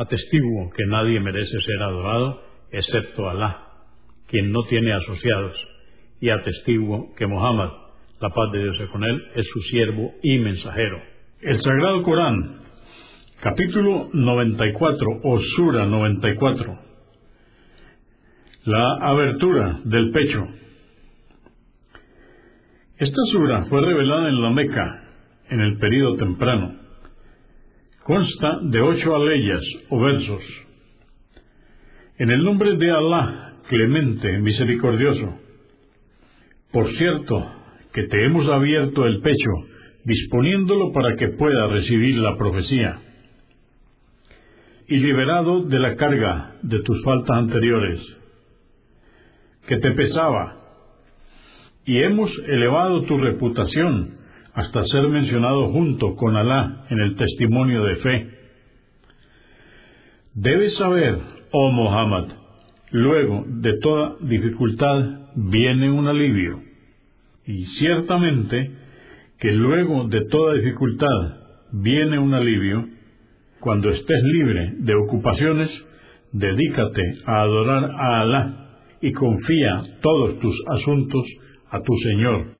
Atestiguo que nadie merece ser adorado excepto Alá, quien no tiene asociados, y atestiguo que Muhammad, la paz de Dios es con él, es su siervo y mensajero. El Sagrado Corán, capítulo 94 o Sura 94. La abertura del pecho. Esta sura fue revelada en la Meca en el período temprano Consta de ocho aleyas o versos. En el nombre de Alá, clemente, misericordioso. Por cierto, que te hemos abierto el pecho, disponiéndolo para que pueda recibir la profecía. Y liberado de la carga de tus faltas anteriores, que te pesaba. Y hemos elevado tu reputación hasta ser mencionado junto con Alá en el testimonio de fe. Debes saber, oh Muhammad, luego de toda dificultad viene un alivio. Y ciertamente que luego de toda dificultad viene un alivio, cuando estés libre de ocupaciones, dedícate a adorar a Alá y confía todos tus asuntos a tu Señor.